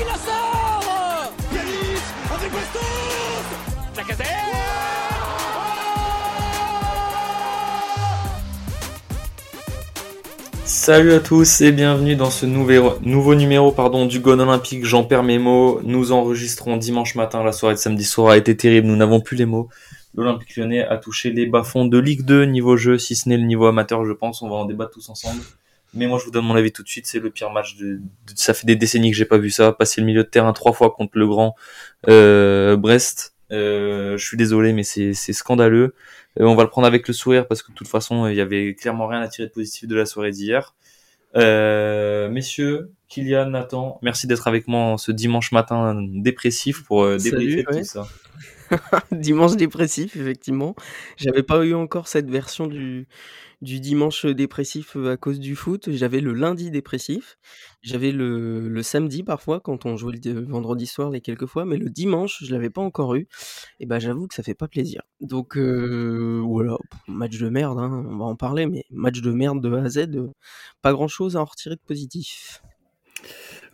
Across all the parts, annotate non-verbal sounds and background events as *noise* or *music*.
qui la sort Yanis avec Bastos Salut à tous et bienvenue dans ce nouveau, nouveau numéro pardon, du Gone Olympique. J'en perds mes mots. Nous enregistrons dimanche matin. La soirée de samedi soir a été terrible. Nous n'avons plus les mots. L'Olympique lyonnais a touché les bas-fonds de Ligue 2 niveau jeu, si ce n'est le niveau amateur, je pense. On va en débattre tous ensemble. Mais moi, je vous donne mon avis tout de suite. C'est le pire match de, de- ça fait des décennies que j'ai pas vu ça. Passer le milieu de terrain trois fois contre le grand euh, Brest. Euh, je suis désolé, mais c'est scandaleux. Euh, on va le prendre avec le sourire parce que de toute façon, il y avait clairement rien à tirer de positif de la soirée d'hier. Euh, messieurs, Kylian, Nathan, merci d'être avec moi ce dimanche matin dépressif pour euh, débriefer ouais. tout ça. *laughs* dimanche dépressif, effectivement. J'avais pas eu encore cette version du, du dimanche dépressif à cause du foot. J'avais le lundi dépressif. J'avais le, le samedi parfois quand on jouait le vendredi soir les quelques fois, mais le dimanche, je l'avais pas encore eu. Et ben j'avoue que ça fait pas plaisir. Donc voilà, match de merde, hein, on va en parler, mais match de merde de A à Z, pas grand chose à en retirer de positif.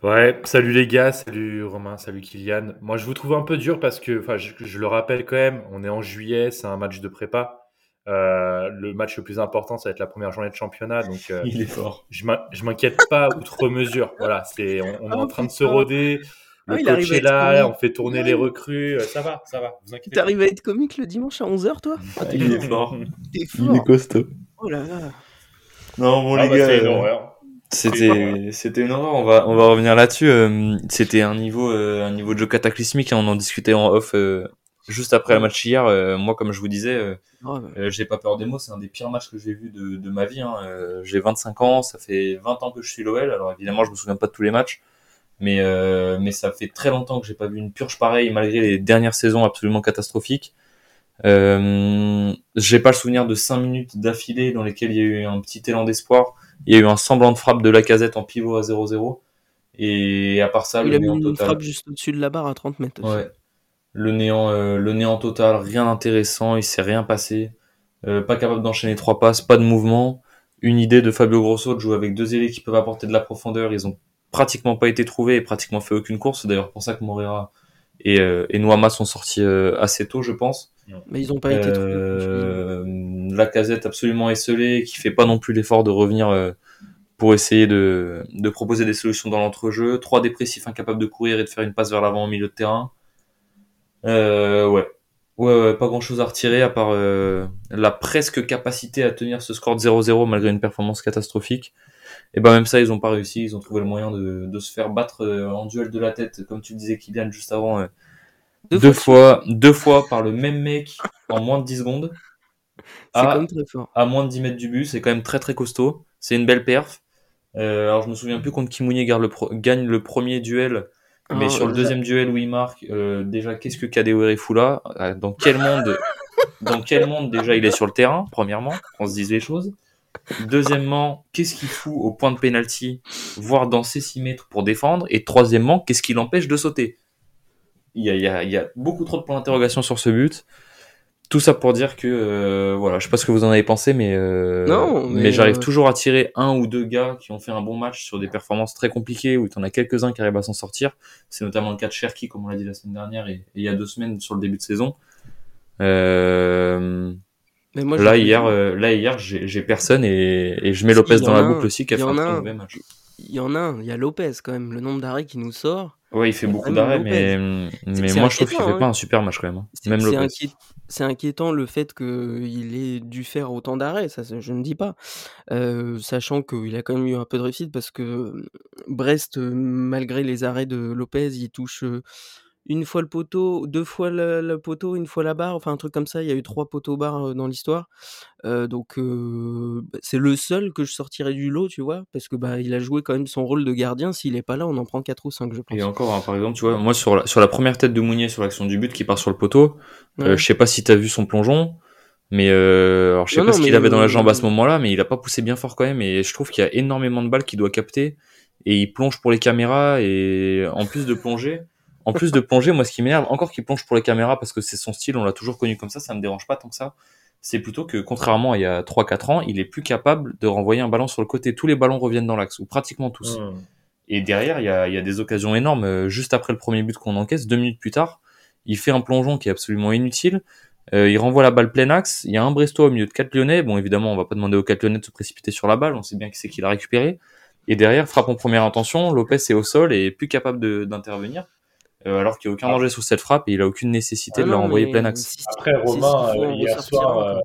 Ouais, salut les gars, salut Romain, salut Kylian. Moi, je vous trouve un peu dur parce que, enfin, je le rappelle quand même, on est en juillet, c'est un match de prépa. Euh, le match le plus important, ça va être la première journée de championnat, donc euh, Il est fort. je m'in- je m'inquiète pas *laughs* outre mesure. Voilà, c'est, on, on est Ah, en train de se roder. Ah, Le coach à est là, on fait tourner les recrues, euh, ça va, ça va. Vous inquiétez pas. T'arrives à être comique le dimanche à 11h, toi? Ah, Il est fort. Il est costaud. Oh là là. Non, bon, Ah les bah, gars. euh, horreur. C'était, c'était une horreur. On va, on va revenir là-dessus. Euh, c'était un niveau, euh, un niveau de jeu cataclysmique. hein. On en discutait en off euh, juste après le match hier. Euh, moi, comme je vous disais, euh, euh, j'ai pas peur des mots. C'est un des pires matchs que j'ai vu de, de ma vie. Hein. Euh, j'ai 25 ans. Ça fait 20 ans que je suis l'OL. Alors évidemment, je me souviens pas de tous les matchs. Mais, euh, mais ça fait très longtemps que j'ai pas vu une purge pareille, malgré les dernières saisons absolument catastrophiques. Euh, j'ai pas le souvenir de 5 minutes d'affilée dans lesquelles il y a eu un petit élan d'espoir. Il y a eu un semblant de frappe de la casette en pivot à 0-0. Et à part ça, Il le a mis une total. frappe juste au-dessus de la barre à 30 mètres. Ouais. Le néant, euh, le néant total, rien d'intéressant, il s'est rien passé. Euh, pas capable d'enchaîner trois passes, pas de mouvement. Une idée de Fabio Grosso de jouer avec deux ailiers qui peuvent apporter de la profondeur. Ils ont pratiquement pas été trouvés et pratiquement fait aucune course. C'est d'ailleurs pour ça que Moreira et, euh, et Noama sont sortis euh, assez tôt, je pense. Mais ils ont pas été trouvés. Euh, la casette absolument esselée, qui fait pas non plus l'effort de revenir euh, pour essayer de, de proposer des solutions dans l'entrejeu. Trois dépressifs incapables de courir et de faire une passe vers l'avant au milieu de terrain. Euh, ouais. Ouais, ouais, pas grand chose à retirer à part euh, la presque capacité à tenir ce score de 0-0 malgré une performance catastrophique. Et ben même ça, ils ont pas réussi. Ils ont trouvé le moyen de, de se faire battre euh, en duel de la tête, comme tu le disais, Kylian, juste avant. euh, Deux deux, fois fois, deux fois par le même mec en moins de 10 secondes. C'est à- quand même très fort. à moins de 10 mètres du but, c'est quand même très très costaud. C'est une belle perf. Euh, alors je me souviens plus contre le, pro- gagne le premier duel, mais Ah, sur le euh, deuxième duel où il marque, euh, déjà qu'est-ce que Kadewere fout là Euh, Dans quel monde *laughs* Dans quel monde déjà il est sur le terrain Premièrement, qu'on se dise les choses. Deuxièmement, qu'est-ce qu'il fout au point de pénalty, voire dans ses 6 mètres pour défendre Et troisièmement, qu'est-ce qui l'empêche de sauter? Il y, a, il, y a, il y a beaucoup trop de points d'interrogation sur ce but. Tout ça pour dire que, euh, voilà, je sais pas ce que vous en avez pensé, mais, euh, Non, mais, j'arrive euh, toujours à tirer un ou deux gars qui ont fait un bon match sur des performances très compliquées, où il y en a quelques-uns qui arrivent à s'en sortir. C'est notamment le cas de Cherki, comme on l'a dit la semaine dernière, et, et il y a deux semaines sur le début de saison. Euh, Mais moi, là, hier, euh, là, hier, j'ai personne et, et je mets Lopez dans la boucle aussi, qui a fait un un. mauvais match. Il y en a un, il y a Lopez quand même, le nombre d'arrêts qui nous sort. Ouais, il fait beaucoup d'arrêts, mais, mais c'est moi, je trouve qu'il fait hein. pas un super match quand même. hein. C'est Même inquiétant le fait qu'il ait dû faire autant d'arrêts, ça je ne dis pas. Euh, sachant qu'il a quand même eu un peu de réussite parce que euh, Brest, euh, malgré les arrêts de Lopez, il touche euh, une fois le poteau, deux fois le, le poteau, une fois la barre, enfin un truc comme ça. Il y a eu trois poteaux barres euh, dans l'histoire. Euh, donc euh, bah, c'est le seul que je sortirais du lot, tu vois, parce que bah il a joué quand même son rôle de gardien. S'il est pas là, on en prend quatre ou cinq, je pense. Et encore, hein, par exemple, tu vois, moi sur la, sur la première tête de Mounier sur l'action du but qui part sur le poteau, euh, Ouais. je sais pas si t'as vu son plongeon, mais euh, alors je sais Non, pas non, ce qu'il avait dans la euh, jambe à ce moment-là, mais il a pas poussé bien fort quand même. Et je trouve qu'il y a énormément de balles qu'il doit capter et il plonge pour les caméras et en plus de plonger, en plus de plonger, moi ce qui m'énerve, encore qu'il plonge pour les caméras parce que c'est son style, on l'a toujours connu comme ça, ça me dérange pas tant que ça. C'est plutôt que contrairement à il y a 3-4 ans, il est plus capable de renvoyer un ballon sur le côté. Tous les ballons reviennent dans l'axe ou pratiquement tous. Mmh. Et derrière, il y a, y a, des occasions énormes. Juste après le premier but qu'on encaisse, deux minutes plus tard, il fait un plongeon qui est absolument inutile. Euh, il renvoie la balle plein axe. Il y a un Brestois au milieu de quatre Lyonnais. Bon, évidemment, on va pas demander aux quatre Lyonnais de se précipiter sur la balle. On sait bien qui c'est qui l'a récupéré. Et derrière, frappe en première intention. Lopez est au sol et est plus capable d'intervenir. Euh, alors qu'il n'y a aucun danger sur cette frappe et il a aucune nécessité Ah de la non, renvoyer mais plein axe. Après, Romain, euh, hier soir, euh,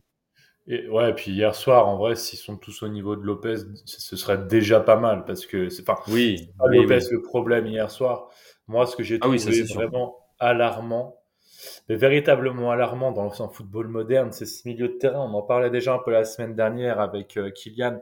et, ouais, puis hier soir, en vrai, s'ils sont tous au niveau de Lopez, ce serait déjà pas mal parce que c'est pas Oui, pas oui, Lopez oui. le problème hier soir. Moi, ce que j'ai Ah oui, trouvé ça, sûr. vraiment alarmant, mais véritablement alarmant dans le football moderne, c'est ce milieu de terrain. On en parlait déjà un peu la semaine dernière avec euh, Kylian.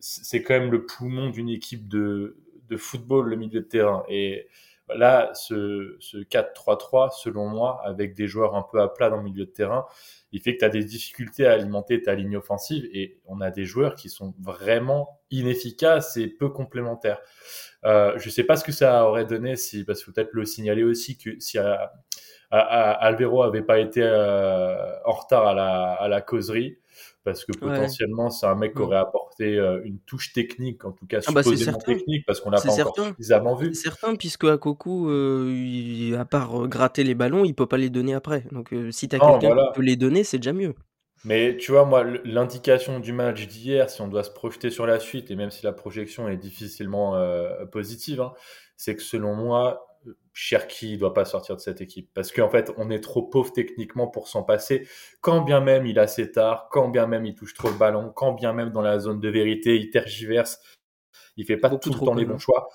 C'est quand même le poumon d'une équipe de, de football, le milieu de terrain. Et là, ce, ce 4-3-3, selon moi, avec des joueurs un peu à plat dans le milieu de terrain, il fait que tu as des difficultés à alimenter ta ligne offensive et on a des joueurs qui sont vraiment inefficaces et peu complémentaires. Euh, je sais pas ce que ça aurait donné si, parce que peut-être le signaler aussi que si euh, à- avait pas été euh, en retard à la, à la causerie, parce que Ouais. potentiellement c'est un mec qui Mm. aurait apporté euh, une touche technique, en tout cas Ah bah, supposément technique, parce qu'on l'a pas encore certain. suffisamment vu. C'est certain, puisque à Coco, euh, il- à part euh, gratter les ballons, il peut pas les donner après. Donc, euh, si t'as Non, quelqu'un voilà. qui peut les donner, c'est déjà mieux. Mais tu vois, moi, l'indication du match d'hier, si on doit se projeter sur la suite, et même si la projection est difficilement positive, hein, c'est que selon moi, Cherki ne doit pas sortir de cette équipe. Parce qu'en fait, on est trop pauvre techniquement pour s'en passer. Quand bien même il a ses tard, quand bien même il touche trop le ballon, quand bien même dans la zone de vérité, il tergiverse, il fait pas Beaucoup tout le temps les bons choix.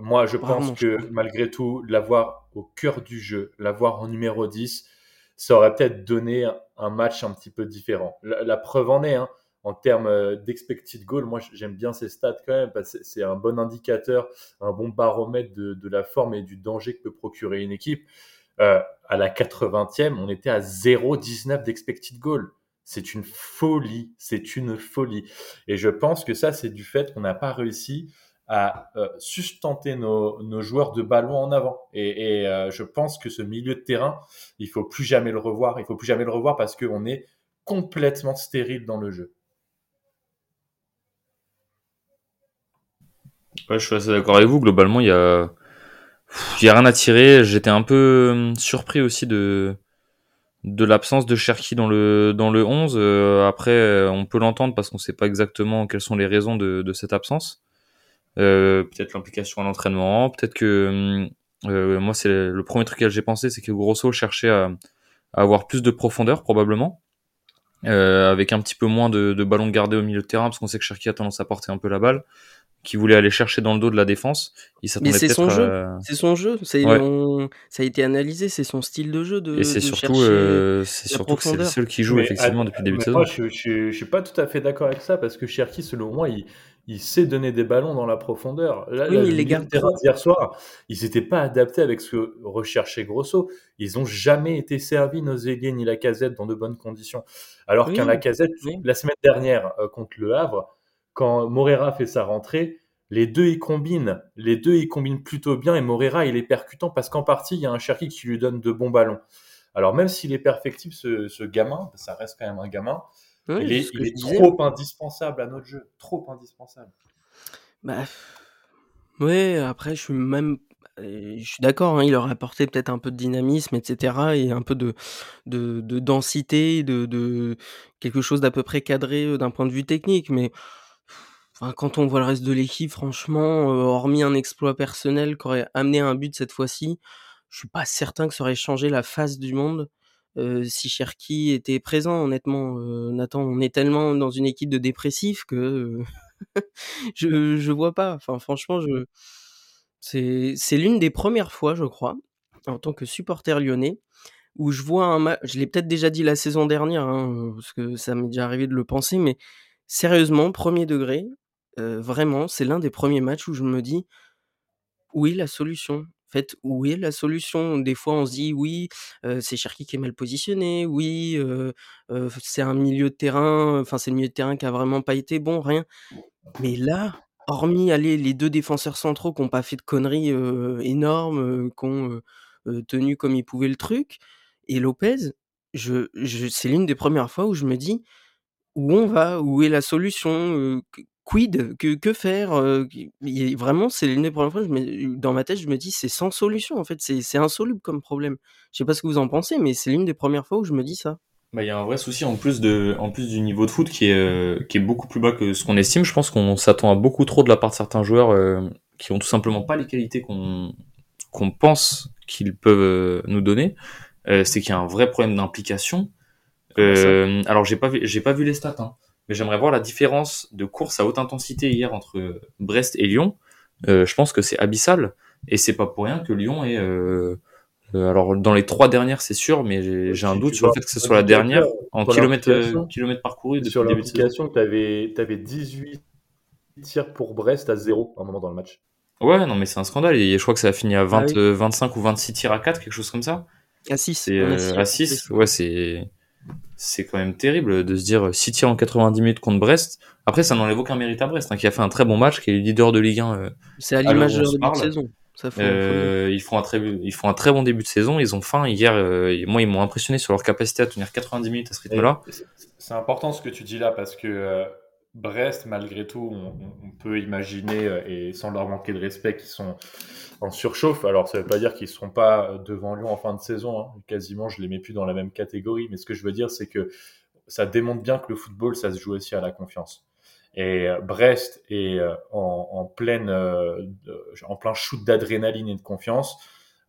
Moi, je pense que malgré tout, l'avoir au cœur du jeu, l'avoir en numéro 10, ça aurait peut-être donné un- un match un petit peu différent. La, la preuve en est, hein, en termes euh, d'expected goal, moi j'aime bien ces stats quand même, parce que c'est un bon indicateur, un bon baromètre de, la forme et du danger que peut procurer une équipe. Euh, à la 80e, on était à 0,19 d'expected goal. C'est une folie, c'est une folie. Et je pense que ça, c'est du fait qu'on n'a pas réussi à euh, sustenter nos, joueurs de ballon en avant. Et, et, euh, je pense que ce milieu de terrain, il faut plus jamais le revoir. Il faut plus jamais le revoir parce qu'on est complètement stérile dans le jeu. Ouais, je suis assez d'accord avec vous. Globalement, il y a, il y a rien à tirer. J'étais un peu euh, surpris aussi de, de l'absence de Cherki dans le, dans le 11. Euh, après, on peut l'entendre parce qu'on sait pas exactement quelles sont les raisons de, de cette absence. Euh, peut-être l'implication à l'entraînement, peut-être que euh, moi c'est le, le premier truc que j'ai pensé, c'est que Grosso cherchait à, à avoir plus de profondeur probablement, euh, avec un petit peu moins de, de ballons gardés au milieu de terrain, parce qu'on sait que Cherki a tendance à porter un peu la balle, qui voulait aller chercher dans le dos de la défense. Il Mais c'est son jeu. à... C'est son jeu. C'est Ouais. on- Ça a été analysé. C'est son style de jeu de, Et c'est surtout, euh, c'est surtout que c'est le seul qui joue Mais, effectivement depuis le début de saison. moi, je, je, je suis pas tout à fait d'accord avec ça parce que Cherki, selon moi, il, il sait donner des ballons dans la profondeur. Là, Oui, là, il les garde d'hier soir, ils n'étaient pas adaptés avec ce que recherchait Grosso. Ils ont jamais été servis, nos ailiers ni la casette, dans de bonnes conditions. Alors Oui, qu'un Lacazette, oui. la semaine dernière euh, contre le Havre, quand Morera fait sa rentrée, les deux ils combinent, les deux ils combinent plutôt bien et Morera il est percutant parce qu'en partie il y a un Cherki qui lui donne de bons ballons. Alors même s'il est perfectible ce, ce gamin, ça reste quand même un gamin, Oui, il est, il disais. trop indispensable à notre jeu, trop indispensable. Bah, ouais, après, je suis même. euh, Je suis d'accord, hein, il aurait apporté peut-être un peu de dynamisme, etc. et un peu de, de, de densité, de, de quelque chose d'à peu près cadré euh, d'un point de vue technique. Mais enfin, quand on voit le reste de l'équipe, franchement, euh, hormis un exploit personnel qui aurait amené un but cette fois-ci, je suis pas certain que ça aurait changé la face du monde. euh, si Cherki était présent, honnêtement, euh, Nathan, on est tellement dans une équipe de dépressifs que euh, *laughs* je je vois pas. Enfin, franchement, je c'est c'est l'une des premières fois, je crois, en tant que supporter lyonnais, où je vois un match. Je l'ai peut-être déjà dit la saison dernière, hein, parce que ça m'est déjà arrivé de le penser, mais sérieusement, premier degré, vraiment, c'est l'un des premiers matchs où je me dis où est la solution? En fait, où est la solution? Des fois, on se dit oui, c'est Cherki qui est mal positionné, oui, c'est un milieu de terrain, enfin, c'est le milieu de terrain qui a vraiment pas été bon, rien. Mais là, hormis aller les deux défenseurs centraux qui n'ont pas fait de conneries énormes, qui ont tenu comme ils pouvaient le truc, et Lopez, je, je, c'est l'une des premières fois où je me dis où on va, où est la solution, quid que, que faire Vraiment, c'est l'une des premières fois, je dans ma tête, je me dis, c'est sans solution, en fait, c'est insoluble comme problème. Je sais pas ce que vous en pensez, mais c'est l'une des premières fois où je me dis ça. Bah, il y a un vrai souci en plus de, en plus du niveau de foot qui est, qui est beaucoup plus bas que ce qu'on estime. Je pense qu'on s'attend à beaucoup trop de la part de certains joueurs qui ont tout simplement pas les qualités qu'on qu'on pense qu'ils peuvent nous donner. c'est qu'il y a un vrai problème d'implication. alors j'ai pas j'ai pas vu les stats, hein, mais j'aimerais voir la différence de course à haute intensité hier entre Brest et Lyon. Euh, je pense que c'est abyssal et c'est pas pour rien que Lyon est. Euh, euh alors dans les trois dernières, c'est sûr, mais j'ai un doute sur le fait que ce soit la dernière en kilomètres, euh, kilomètres parcourus depuis sur le début de saison. Tu avais, avais 18 tirs pour Brest à 0 à un moment dans le match. Ouais, non, mais c'est un scandale. Et je crois que ça a fini à 20, 25 ah ou 26 tirs à 4, quelque chose comme ça. À 6. à 6, ouais, c'est c'est quand même terrible de se dire 6 tirs en 90 minutes contre Brest. Après, ça n'enlève aucun mérite à Brest, hein, qui a fait un très bon match, qui est leader de Ligue 1. Euh, c'est à l'image de la saison. Euh, ils, font un très, ils font un très bon début de saison. Ils ont faim. Hier, euh, moi, ils m'ont impressionné sur leur capacité à tenir 90 minutes à ce rythme-là. C'est important ce que tu dis là, parce que Brest, malgré tout, on, peut imaginer, et sans leur manquer de respect, qu'ils sont en surchauffe. Alors, ça ne veut pas dire qu'ils ne seront pas devant Lyon en fin de saison. Hein. Quasiment, je ne les mets plus dans la même catégorie. Mais ce que je veux dire, c'est que ça démontre bien que le football, ça se joue aussi à la confiance. Et euh, Brest est euh, en, pleine, euh, en plein shoot d'adrénaline et de confiance,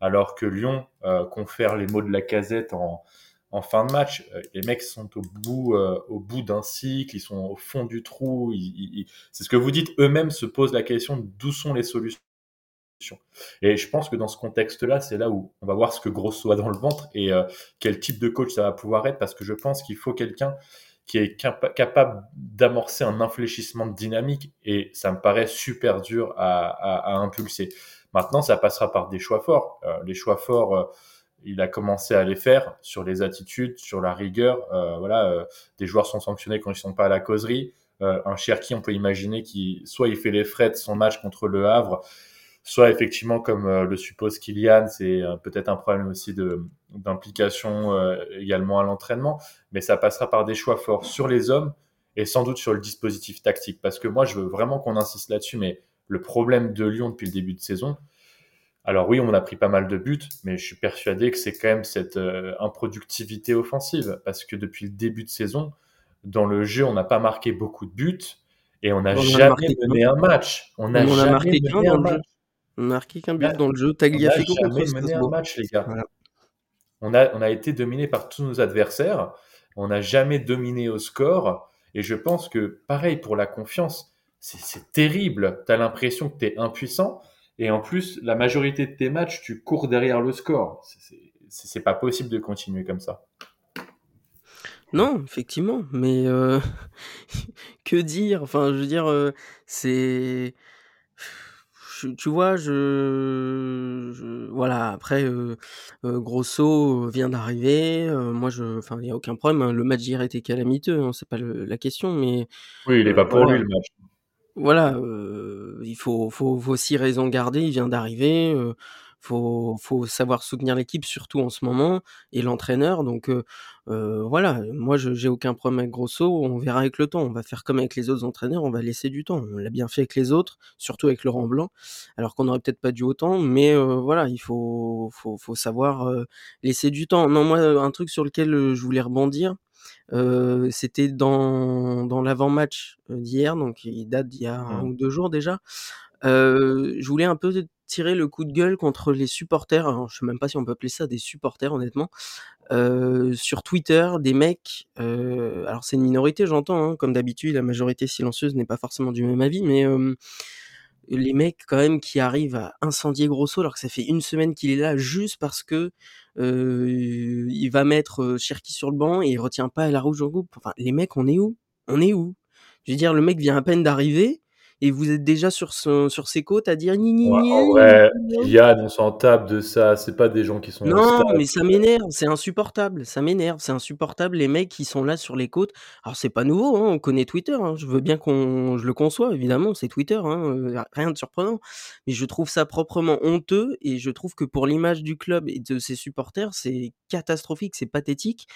alors que Lyon confère les mots de la casette en, en fin de match. Les mecs sont au bout, au bout d'un cycle, ils sont au fond du trou. c'est ce que vous dites. Eux-mêmes se posent la question d'où sont les solutions et je pense que dans ce contexte-là, c'est là où on va voir ce que Grosso a dans le ventre et euh, quel type de coach ça va pouvoir être, parce que je pense qu'il faut quelqu'un qui est capable d'amorcer un infléchissement de dynamique, et ça me paraît super dur à, impulser. Maintenant, ça passera par des choix forts. Euh, les choix forts, euh, il a commencé à les faire sur les attitudes, sur la rigueur. voilà, des joueurs sont sanctionnés quand ils sont pas à la causerie. un Cherki, on peut imaginer qui soit il fait les frais de son match contre le Havre, soit effectivement, comme euh, le suppose Kylian, c'est euh, peut-être un problème aussi d'implication euh, également à l'entraînement, mais ça passera par des choix forts sur les hommes et sans doute sur le dispositif tactique, parce que moi, je veux vraiment qu'on insiste là-dessus, mais le problème de Lyon depuis le début de saison, alors oui, on a pris pas mal de buts, mais je suis persuadé que c'est quand même cette improductivité offensive, parce que depuis le début de saison, dans le jeu, on n'a pas marqué beaucoup de buts et on n'a jamais mené un match. On n'a jamais marqué mené un match. On n'a marqué qu'un but dans le jeu. Tagliafico on a mené un match, les gars. On, a, on a été dominé par tous nos adversaires. On n'a jamais dominé au score. Et je pense que, pareil, pour la confiance, c'est terrible. Tu as l'impression que tu es impuissant. Et en plus, la majorité de tes matchs, tu cours derrière le score. C'est pas possible de continuer comme ça. Non, effectivement, mais euh, *laughs* que dire? Enfin, je veux dire, euh, c'est tu vois, je, voilà. Après, euh, euh, Grosso vient d'arriver. Euh, moi, je, enfin, il y a aucun problème. Hein. Le match d'hier était calamiteux. Hein, c'est pas la question, mais Oui, il est pas pour lui le match. Voilà. il faut, faut, faut aussi raison garder. Il vient d'arriver faut, faut savoir soutenir l'équipe, surtout en ce moment, et l'entraîneur. Donc euh, euh, voilà, moi je j'ai aucun problème avec Grosso. On verra avec le temps. On va faire comme avec les autres entraîneurs. On va laisser du temps. On l'a bien fait avec les autres, surtout avec Laurent Blanc, alors qu'on n'aurait peut-être pas dû autant. Mais euh, voilà, il faut, faut, faut savoir laisser du temps. Non, moi un truc sur lequel je voulais rebondir. C'était dans, dans l'avant-match d'hier, donc il date d'il y a un mmh. ou deux jours déjà. je voulais un peu tirer le coup de gueule contre les supporters, alors je sais même pas si on peut appeler ça des supporters honnêtement, euh, sur Twitter, des mecs, euh, alors c'est une minorité j'entends, hein, comme d'habitude la majorité silencieuse n'est pas forcément du même avis, mais euh, les mecs quand même qui arrivent à incendier Grosso alors que ça fait une semaine qu'il est là juste parce que il va mettre Cherki sur le banc et il retient pas la rouge au groupe. Enfin, les mecs, on est où? On est où? Je veux dire, le mec vient à peine d'arriver et vous êtes déjà sur, sur ses côtes à dire ni ni ni. Vrai, Yann, on s'en tape de ça. C'est pas des gens qui sont. Non, mais ça m'énerve. C'est insupportable. Ça m'énerve. C'est insupportable. Les mecs qui sont là sur les côtes. Alors c'est pas nouveau. Hein, on connaît Twitter. Hein. Je veux bien qu'on, je le conçois évidemment. C'est Twitter. Hein, euh, rien de surprenant. Mais je trouve ça proprement honteux et je trouve que pour l'image du club et de ses supporters, c'est catastrophique. C'est pathétique.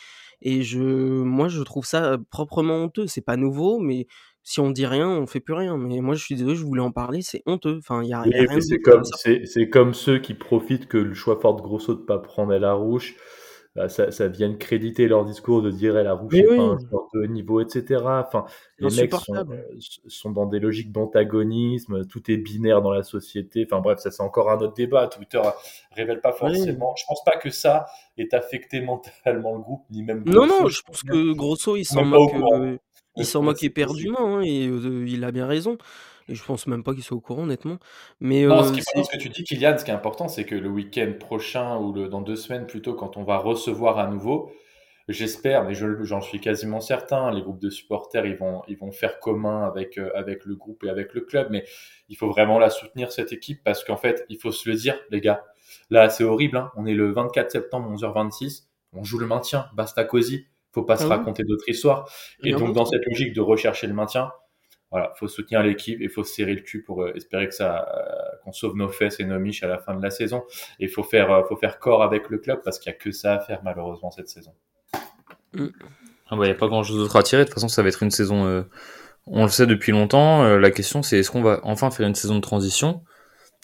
Et je, moi, je trouve ça proprement honteux. C'est pas nouveau, mais si on dit rien, on fait plus rien. Mais moi, je suis désolé, je voulais en parler, c'est honteux. Enfin, il y a, Oui, rien c'est comme comme, ceux qui profitent que le choix fort de Grosso de pas prendre El Arouche, bah, ça, ça vienne créditer leur discours de dire El Arouche Mais n'est oui, pas un joueur de haut niveau, etc. Enfin, les mecs sont, euh, sont dans des logiques d'antagonisme, tout est binaire dans la société. Enfin bref, ça c'est encore un autre débat. Twitter révèle pas Oui. forcément. Je pense pas que ça ait affecté *laughs* mentalement le groupe, ni même Non, Grosso. non, Je je pense que Grosso, il s'en moque, euh, il s'en moque éperdument, hein, et euh, il a bien raison. Et je pense même pas qu'il soit au courant, honnêtement. Mais Non, ce euh, qui est c'est important, ce que tu dis, Kylian, ce qui est important, c'est que le week-end prochain ou le, dans deux semaines plutôt, quand on va recevoir à nouveau, j'espère, mais je- j'en suis quasiment certain, les groupes de supporters, ils vont, ils vont faire commun avec, euh, avec le groupe et avec le club, mais il faut vraiment la soutenir, cette équipe, parce qu'en fait, il faut se le dire, les gars, là, c'est horrible, hein. on est le 24 septembre, 11h26, on joue le maintien, basta cosy, faut pas se ah oui, raconter d'autres histoires, et donc dans cette logique de rechercher le maintien, voilà, faut soutenir l'équipe et faut se serrer le cul pour euh, espérer que ça, euh, qu'on sauve nos fesses et nos miches à la fin de la saison. Et faut faire, euh, faut faire corps avec le club parce qu'il y a que ça à faire malheureusement cette saison. Mm. Ah bah, y a pas grand chose d'autre à tirer. De toute façon, ça va être une saison. euh, on le sait depuis longtemps. euh, la question, c'est est-ce qu'on va enfin faire une saison de transition?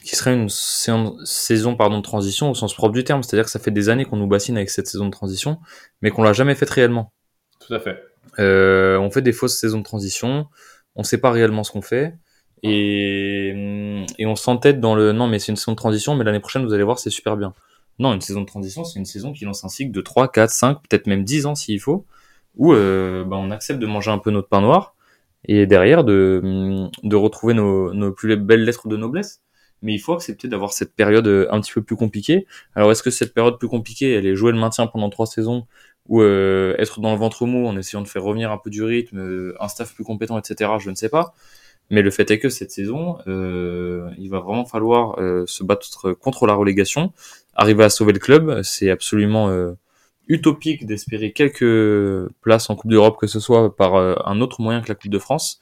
Qui serait une saison, pardon, de transition au sens propre du terme. C'est-à-dire que ça fait des années qu'on nous bassine avec cette saison de transition, mais qu'on l'a jamais faite réellement. Tout à fait. Euh, on fait des fausses saisons de transition. On sait pas réellement ce qu'on fait. Et, et on s'entête dans le non, mais c'est une saison de transition, mais l'année prochaine, vous allez voir, c'est super bien. Non, une saison de transition, c'est une saison qui lance un cycle de 3, 4, 5, peut-être même 10 ans s'il faut, où euh, bah, on accepte de manger un peu notre pain noir et derrière de, de retrouver nos, nos plus belles lettres de noblesse. Mais il faut accepter d'avoir cette période euh, un petit peu plus compliquée. Alors est-ce que cette période plus compliquée, elle est jouer le maintien pendant trois saisons ou euh, être dans le ventre mou en essayant de faire revenir un peu du rythme, euh, un staff plus compétent, etc. Je ne sais pas. Mais le fait est que cette saison, euh, il va vraiment falloir euh, se battre contre la relégation, arriver à sauver le club. C'est absolument euh, utopique d'espérer quelques places en Coupe d'Europe, que ce soit par un autre moyen que la Coupe de France,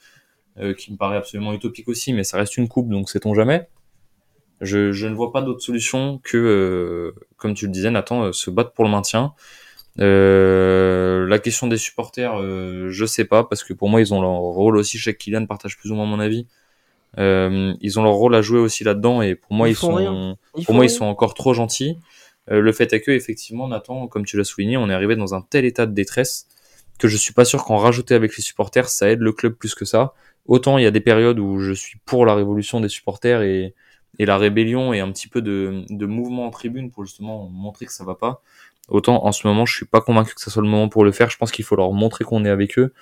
qui me paraît absolument utopique aussi, mais ça reste une coupe, donc sait-on jamais. Je, je ne vois pas d'autre solution que, euh, comme tu le disais, Nathan, euh, se battre pour le maintien. Euh, la question des supporters, euh, je sais pas, parce que pour moi, ils ont leur rôle aussi. Je sais que Kylian partage plus ou moins mon avis. Euh, ils ont leur rôle à jouer aussi là-dedans, et pour moi, Ils sont, rien. Pour moi, ils sont encore trop gentils. Euh, le fait est que, effectivement, Nathan, comme tu l'as souligné, on est arrivé dans un tel état de détresse que je suis pas sûr qu'en rajouter avec les supporters, ça aide le club plus que ça. Autant il y a des périodes où je suis pour la révolution des supporters et, et la rébellion et un petit peu de, de mouvement en tribune pour justement montrer que ça va pas. Autant en ce moment, je suis pas convaincu que ça soit le moment pour le faire. Je pense qu'il faut leur montrer qu'on est avec eux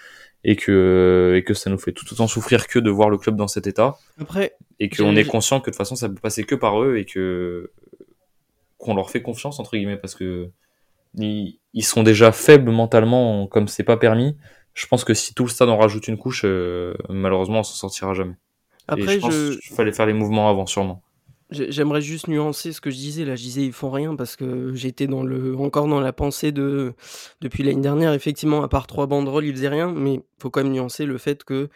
et que, et que ça nous fait tout autant souffrir que de voir le club dans cet état Après, et qu'on est conscient que de toute façon ça peut passer que par eux et que qu'on leur fait confiance entre guillemets parce que ils, ils sont déjà faibles mentalement comme c'est pas permis. Je pense que si tout le stade en rajoute une couche, euh, malheureusement on s'en sortira jamais. Et après, je pense je, qu'il fallait faire les mouvements avant sûrement. J'ai- J'aimerais juste nuancer ce que je disais. Là, je disais ils font rien parce que j'étais dans le encore dans la pensée de depuis l'année dernière. Effectivement, à part trois banderoles, ils faisaient rien. Mais faut quand même nuancer le fait que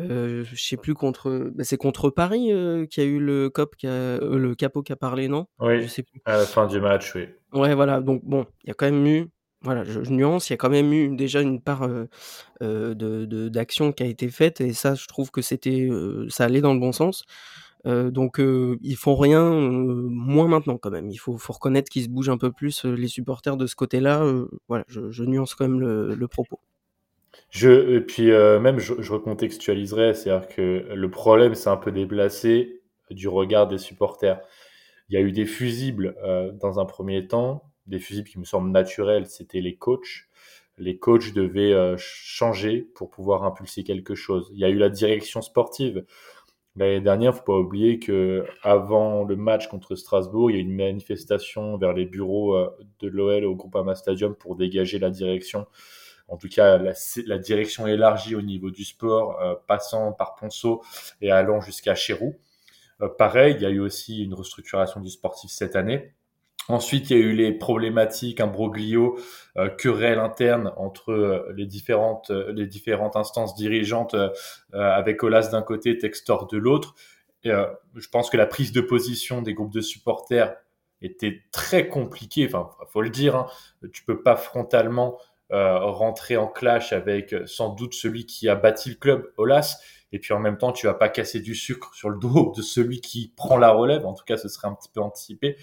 euh, je sais plus contre. bah, c'est contre Paris euh, qu'il y a eu le cop, qui a- euh, le capot qui a parlé, non? Je Oui, sais plus. à la fin du match, oui. Ouais, voilà. Donc bon, il y a quand même eu. Voilà, je, nuance. Il y a quand même eu déjà une part euh, euh, d'action qui a été faite et ça, je trouve que c'était euh, ça allait dans le bon sens. Euh, donc ils font rien, moins maintenant quand même. Il faut, reconnaître qu'ils se bougent un peu plus les supporters de ce côté-là. voilà, je, nuance quand même le, propos. Et puis même, je, je recontextualiserais, c'est-à-dire que le problème s'est un peu déplacé du regard des supporters. Il y a eu des fusibles dans un premier temps, des fusibles qui me semblent naturels, c'était les coachs. Les coachs devaient euh, changer pour pouvoir impulser quelque chose. Il y a eu la direction sportive. L'année dernière, faut pas oublier que avant le match contre Strasbourg, il y a eu une manifestation vers les bureaux euh, de l'OL au Groupama Stadium pour dégager la direction en tout cas la, direction élargie au niveau du sport, euh, passant par Ponceau et allant jusqu'à Chérou. Euh, pareil, il y a eu aussi une restructuration du sportif cette année. Ensuite, il y a eu les problématiques, un broglio, euh, querelle interne entre euh, les différentes, les différentes instances dirigeantes, euh, avec Olas d'un côté, Textor de l'autre. euh, je pense que la prise de position des groupes de supporters était très compliquée. Enfin, faut le dire, hein, tu peux pas frontalement euh, rentrer en clash avec sans doute celui qui a bâti le club, Olas. Et puis en même temps, tu vas pas casser du sucre sur le dos de celui qui prend la relève. En tout cas, ce serait un petit peu anticipé.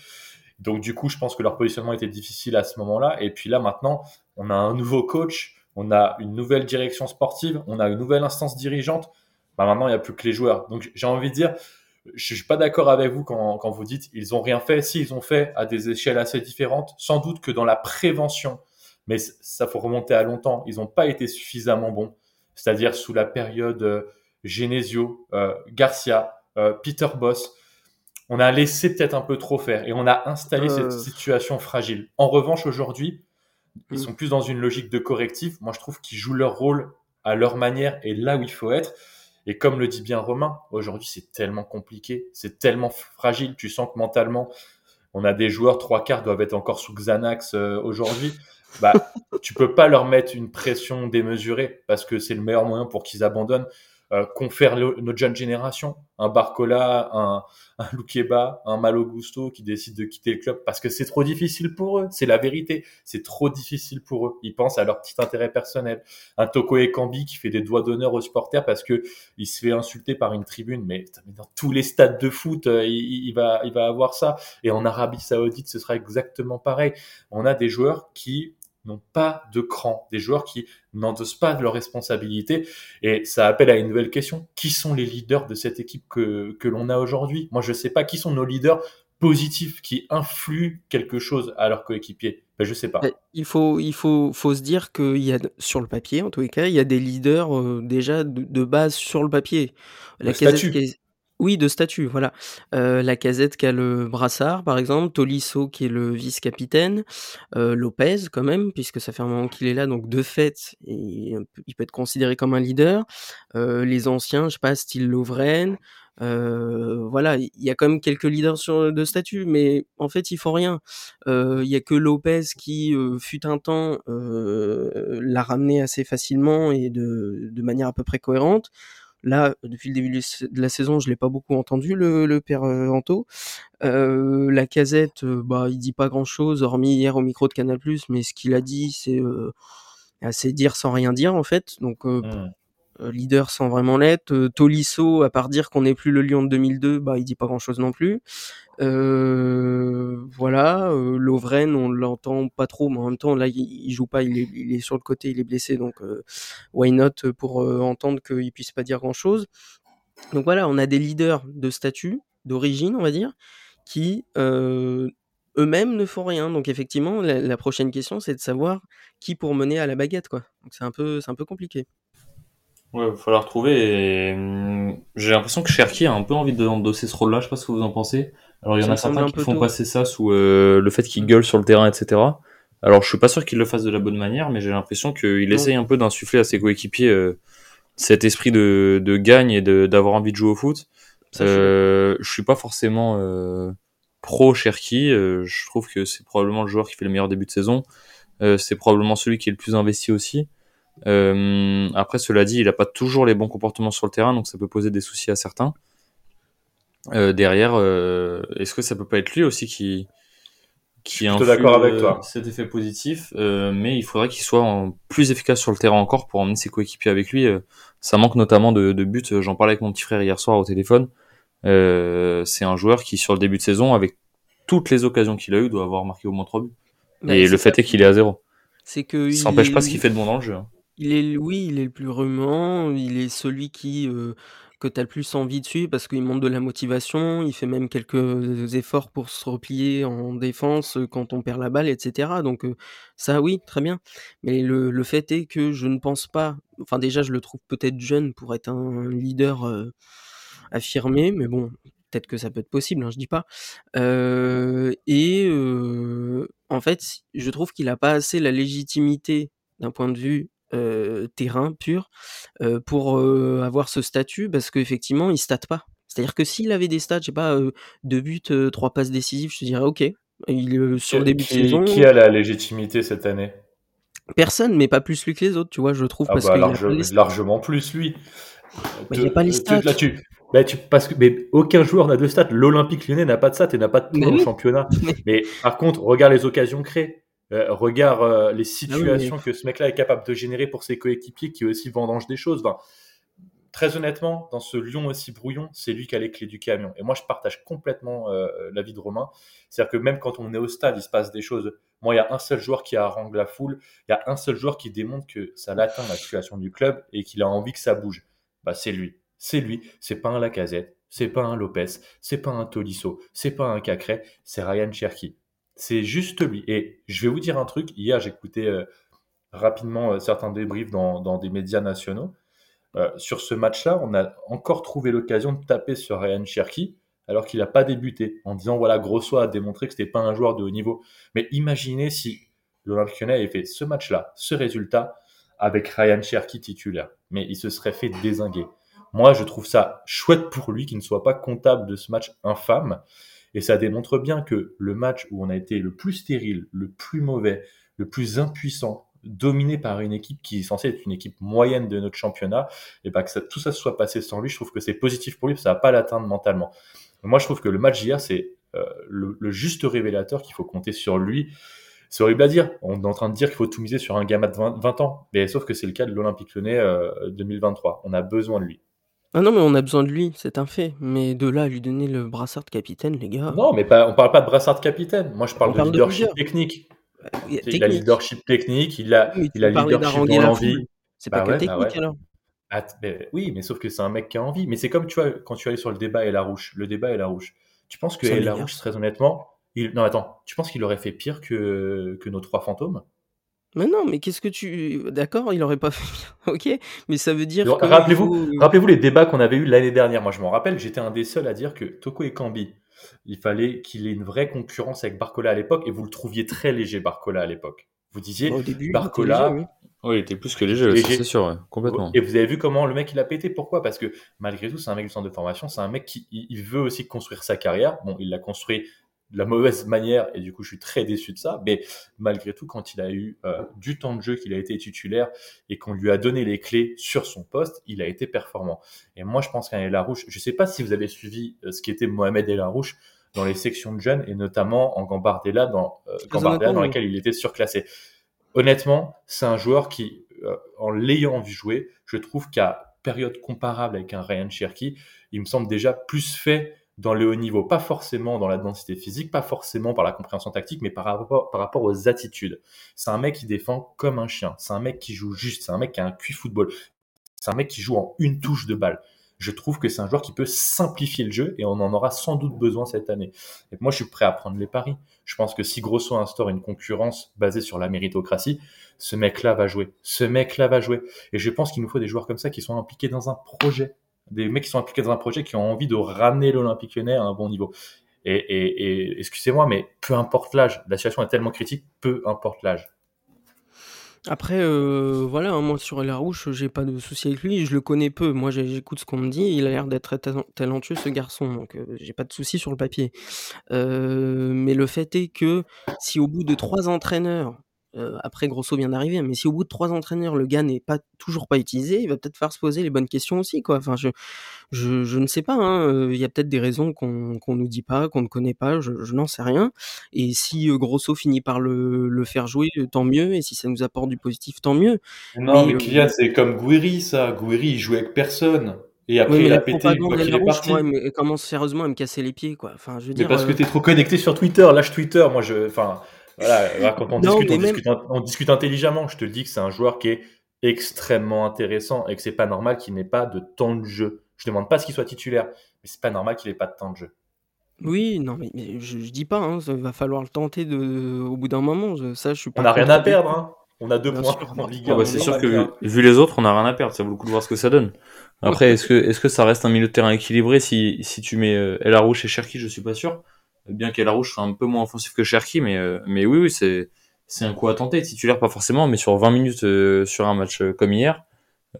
Donc du coup, je pense que leur positionnement était difficile à ce moment-là. Et puis là, maintenant, on a un nouveau coach, on a une nouvelle direction sportive, on a une nouvelle instance dirigeante. Bah, maintenant, il n'y a plus que les joueurs. Donc j'ai envie de dire, je suis pas d'accord avec vous quand, vous dites ils ont rien fait. Si ils ont fait à des échelles assez différentes, sans doute que dans la prévention, mais ça faut remonter à longtemps. Ils n'ont pas été suffisamment bons. C'est-à-dire sous la période euh, Genesio, euh, Garcia, euh, Peter Boss, on a laissé peut-être un peu trop faire et on a installé cette situation fragile. En revanche, aujourd'hui, ils mm. sont plus dans une logique de correctif. Moi, je trouve qu'ils jouent leur rôle à leur manière et là où il faut être. Et comme le dit bien Romain, aujourd'hui c'est tellement compliqué, c'est tellement fragile. Tu sens que mentalement, on a des joueurs, trois quarts doivent être encore sous Xanax euh, aujourd'hui. Bah, *laughs* tu peux pas leur mettre une pression démesurée parce que c'est le meilleur moyen pour qu'ils abandonnent euh, confère notre jeune génération, un Barcola, un, un un Malo Gusto qui décide de quitter le club parce que c'est trop difficile pour eux. C'est la vérité. C'est trop difficile pour eux. Ils pensent à leur petit intérêt personnel. Un Toko Ekambi qui fait des doigts d'honneur aux supporters parce que il se fait insulter par une tribune. Mais, dans tous les stades de foot, euh, il, il, va, il va avoir ça. Et en Arabie Saoudite, ce sera exactement pareil. On a des joueurs qui n'ont pas de cran, des joueurs qui n'endossent pas de leurs responsabilités. Et ça appelle à une nouvelle question. Qui sont les leaders de cette équipe que, que l'on a aujourd'hui? Moi, je ne sais pas qui sont nos leaders positifs qui influent quelque chose à leurs coéquipiers? Ben, je sais pas. Il faut, il faut, faut se dire qu'il y a, sur le papier, en tous les cas, il y a des leaders euh, déjà de, base sur le papier. La statut. Oui, de statut, voilà. Euh, la casette qui a le brassard, par exemple, Tolisso qui est le vice-capitaine, euh, Lopez quand même, puisque ça fait un moment qu'il est là, donc de fait, il, peut être considéré comme un leader. Euh, les anciens, je sais pas, style Lovren, voilà, il y a quand même quelques leaders de statut, mais en fait, ils font rien. Il y a que Lopez qui, fut un temps, l'a ramené assez facilement et de, de manière à peu près cohérente. Là, depuis le début de la saison, je l'ai pas beaucoup entendu le, le père euh, Anto. Euh, la casette, euh, bah, il dit pas grand chose, hormis hier au micro de Canal+, mais ce qu'il a dit, c'est euh, assez dire sans rien dire en fait. Donc mmh. Leader sans vraiment l'être. Tolisso, à part dire qu'on n'est plus le Lion de 2002, bah il dit pas grand chose non plus. Euh, voilà, euh, Lovren, on l'entend pas trop, mais en même temps, là, il, joue pas, il est, il sur le côté, il est blessé, donc euh, why not pour euh, entendre qu'il puisse pas dire grand-chose. Donc voilà, on a des leaders de statut, d'origine, on va dire, qui eux-mêmes ne font rien. Donc effectivement, la, la prochaine question, c'est de savoir qui pour mener à la baguette, quoi. Donc c'est un peu, c'est un peu compliqué. Ouais, il va falloir trouver. Hum, j'ai l'impression que Cherki a un peu envie de endosser ce rôle-là. Je sais pas ce que vous en pensez. Alors il y en a certains qui font passer ça sous euh, le fait qu'il gueule sur le terrain, etc. Alors je suis pas sûr qu'il le fasse de la bonne manière, mais j'ai l'impression qu'il essaye un peu d'insuffler à ses coéquipiers euh, cet esprit de, de gagne et d'avoir envie de jouer au foot. Euh, je suis pas forcément euh, pro Cherki. je trouve que c'est probablement le joueur qui fait le meilleur début de saison. c'est probablement celui qui est le plus investi aussi. Après, cela dit, il a pas toujours les bons comportements sur le terrain, donc ça peut poser des soucis à certains. Euh, derrière, euh, est-ce que ça peut pas être lui aussi qui qui influe d'accord avec euh, toi. cet effet positif, mais il faudrait qu'il soit en, plus efficace sur le terrain encore pour emmener ses coéquipiers avec lui. ça manque notamment de, de buts. J'en parlais avec mon petit frère hier soir au téléphone. c'est un joueur qui, sur le début de saison, avec toutes les occasions qu'il a eues, doit avoir marqué au moins 3 buts. Bah, et le fait est qu'il est à zéro. C'est que ça n'empêche pas ce qu'il fait de bon dans le jeu. Hein. Il est, oui, il est le plus remuant. Il est celui qui que tu as le plus envie de parce qu'il montre de la motivation, il fait même quelques efforts pour se replier en défense quand on perd la balle, etc. Donc ça, oui, très bien. Mais le, fait est que je ne pense pas, enfin déjà je le trouve peut-être jeune pour être un leader affirmé, mais bon, peut-être que ça peut être possible, hein, je dis pas. Et en fait, je trouve qu'il a pas assez la légitimité d'un point de vue euh, terrain pur euh, pour euh, avoir ce statut parce qu'effectivement il state pas. C'est-à-dire que s'il avait des stats, je sais pas, deux buts, trois passes décisives, je te dirais ok. Il sur le début qui, de saison. Qui a la légitimité cette année? Personne, mais pas plus lui que les autres, tu vois, je trouve. Ah parce bah, large, largement plus lui. Mais il n'y a pas les stats. Là, tu, bah, tu, parce que mais aucun joueur n'a de stats. L'Olympique Lyonnais n'a pas de stats et n'a pas de points au championnat. *laughs* mais par contre, regarde les occasions créées Euh, regarde euh, les situations que ce mec-là est capable de générer pour ses coéquipiers qui aussi vendangent des choses. Enfin, très honnêtement, dans ce Lyon aussi brouillon, c'est lui qui a les clés du camion. Et moi, je partage complètement euh, l'avis de Romain. C'est-à-dire que même quand on est au stade, il se passe des choses. Moi, il y a un seul joueur qui harangue la foule. Il y a un seul joueur qui démontre que ça l'atteint la situation du club et qu'il a envie que ça bouge. Bah, c'est lui. C'est lui. C'est pas un Lacazette. C'est pas un Lopez. C'est pas un Tolisso. C'est pas un Cacré. C'est Ryan Cherky. C'est juste lui. Et je vais vous dire un truc. Hier, j'écoutais euh, rapidement euh, certains débriefs dans, des médias nationaux. Euh, sur ce match-là, on a encore trouvé l'occasion de taper sur Ryan Cherky alors qu'il n'a pas débuté, en disant voilà, Grosso a démontré que c'était pas un joueur de haut niveau. Mais imaginez si l'Olympique avait fait ce match-là, ce résultat, avec Ryan Cherky titulaire. Mais il se serait fait désinguer. Moi, je trouve ça chouette pour lui qu'il ne soit pas comptable de ce match infâme. Et ça démontre bien que le match où on a été le plus stérile, le plus mauvais, le plus impuissant, dominé par une équipe qui est censée être une équipe moyenne de notre championnat, et bah que tout ça se soit passé sans lui, je trouve que c'est positif pour lui, parce que ça va pas l'atteindre mentalement. Moi, je trouve que le match d'hier, c'est euh, le, juste révélateur qu'il faut compter sur lui. C'est horrible à dire. On est en train de dire qu'il faut tout miser sur un gamin de 20, ans. Mais sauf que c'est le cas de l'Olympique Lyonnais 2023. Euh, on a besoin de lui. Ah non, mais on a besoin de lui, c'est un fait. Mais de là à lui donner le brassard de capitaine, les gars. Non, mais pas, on parle pas de brassard de capitaine. Moi, je parle de leadership technique. Il a leadership technique, il a, il a leadership dans l'envie. C'est pas bah que bah technique alors. Ah, oui, mais sauf que c'est un mec qui a envie. Mais c'est comme tu vois, quand tu allais sur le débat et la rouge, le débat et la rouge. Tu penses que la rouge, très honnêtement, il... non attends, tu penses qu'il aurait fait pire que, que nos trois fantômes? Mais non, mais qu'est-ce que tu. D'accord, il aurait pas fait. *laughs* ok, mais ça veut dire. Rappelez-vous rappelez les débats qu'on avait eu l'année dernière. Moi, je m'en rappelle, j'étais un des seuls à dire que Toko et Kambi, il fallait qu'il ait une vraie concurrence avec Barcola à l'époque, et vous le trouviez très léger, Barcola à l'époque. Vous disiez, Au début, Barcola. oui. il était plus que léger, c'est sûr, complètement. Et vous avez vu comment le mec il a pété. Pourquoi? Parce que malgré tout, c'est un mec du centre de formation, c'est un mec qui il veut aussi construire sa carrière. Bon, il l'a construit de la mauvaise manière et du coup je suis très déçu de ça. Mais malgré tout quand il a eu euh, du temps de jeu qu'il a été titulaire et qu'on lui a donné les clés sur son poste il a été performant. Et moi je pense qu'un Larouche je sais pas si vous avez suivi euh, ce qui était Mohamed Larouche dans les sections de jeunes et notamment en Gambardella dans euh, Gambardella dans lequel il était surclassé. Honnêtement c'est un joueur qui en l'ayant vu jouer je trouve qu'à période comparable avec un Ryan Cherky il me semble déjà plus fait dans le haut niveau, pas forcément dans la densité physique, pas forcément par la compréhension tactique, mais par rapport, par rapport aux attitudes. C'est un mec qui défend comme un chien, c'est un mec qui joue juste, c'est un mec qui a un QI football, c'est un mec qui joue en une touche de balle. Je trouve que c'est un joueur qui peut simplifier le jeu et on en aura sans doute besoin cette année. Et moi, je suis prêt à prendre les paris. Je pense que si Grosso instaure une concurrence basée sur la méritocratie, ce mec-là va jouer. Ce mec-là va jouer. Et je pense qu'il nous faut des joueurs comme ça qui sont impliqués dans un projet des mecs qui sont impliqués dans un projet qui ont envie de ramener l'Olympique lyonnais à un bon niveau. Et, excusez-moi, mais peu importe l'âge, la situation est tellement critique, peu importe l'âge. Après, euh, voilà, hein, moi sur Larouche, j'ai pas de souci avec lui, je le connais peu. Moi, j'écoute ce qu'on me dit, il a l'air d'être très talentueux ce garçon, donc euh, j'ai pas de souci sur le papier. Euh, mais le fait est que si au bout de trois entraîneurs, euh, après, Grosso vient d'arriver, mais si au bout de trois entraîneurs, le gars n'est pas toujours pas utilisé, il va peut-être falloir se poser les bonnes questions aussi, quoi. Enfin, je, je, je ne sais pas. Hein, euh, il y a peut-être des raisons qu'on qu'on nous dit pas, qu'on ne connaît pas. Je, je n'en sais rien. Et si euh, Grosso finit par le, le faire jouer, tant mieux. Et si ça nous apporte du positif, tant mieux. Non, mais, Kylian, c'est comme Gouiri, ça. Gouiri, il joue avec personne. Et après, il a pété fois qu'il est parti. Moi, mais commence sérieusement à me casser les pieds, quoi. Enfin, je veux mais parce que t'es trop connecté sur Twitter. Lâche Twitter. Moi, je, enfin, voilà, quand on, discute, on, discute, intelligemment. Je te dis que c'est un joueur qui est extrêmement intéressant et que c'est pas normal qu'il n'ait pas de temps de jeu. Je demande pas ce qu'il soit titulaire, mais c'est pas normal qu'il ait pas de temps de jeu. Oui, non, mais, je, dis pas, hein, ça va falloir le tenter de, au bout d'un moment. ça, je suis pas on n'a rien à perdre, hein. On a deux points en Ligue ah bah, c'est sûr que vu les autres, on n'a rien à perdre. Ça vaut le coup de voir ce que ça donne. Après, est-ce que, est-ce que ça reste un milieu de terrain équilibré si, si tu mets euh, El Arouche et Cherki Je suis pas sûr bien qu'El Rouge soit un peu moins offensif que Cherki, mais, euh, mais oui, oui, c'est, c'est un coup à tenter. Titulaire, pas forcément, mais sur 20 minutes euh, sur un match euh, comme hier,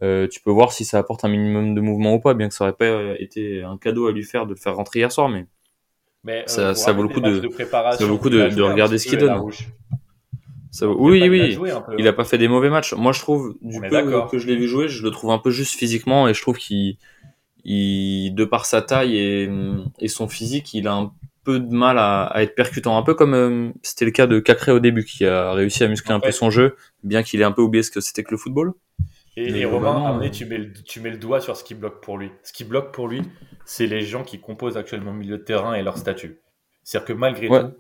tu peux voir si ça apporte un minimum de mouvement ou pas, bien que ça aurait pas été un cadeau à lui faire de le faire rentrer hier soir, mais, mais ça, ça, vaut le coup de, ça vaut le coup de, de regarder ce qu'il donne. Ça Oui, oui, il a pas fait des mauvais matchs. Moi, je trouve, du peu que je l'ai vu jouer, je le trouve un peu juste physiquement et je trouve qu'il, il, de par sa taille et, et son physique, il a un peu de mal à, être percutant, un peu comme euh, c'était le cas de Cacré au début, qui a réussi à muscler un peu son jeu, bien qu'il ait un peu oublié ce que c'était que le football. Et, Romain, tu, mets le, tu mets le doigt sur ce qui bloque pour lui. Ce qui bloque pour lui, c'est les gens qui composent actuellement le milieu de terrain et leur statut. C'est-à-dire que malgré tout,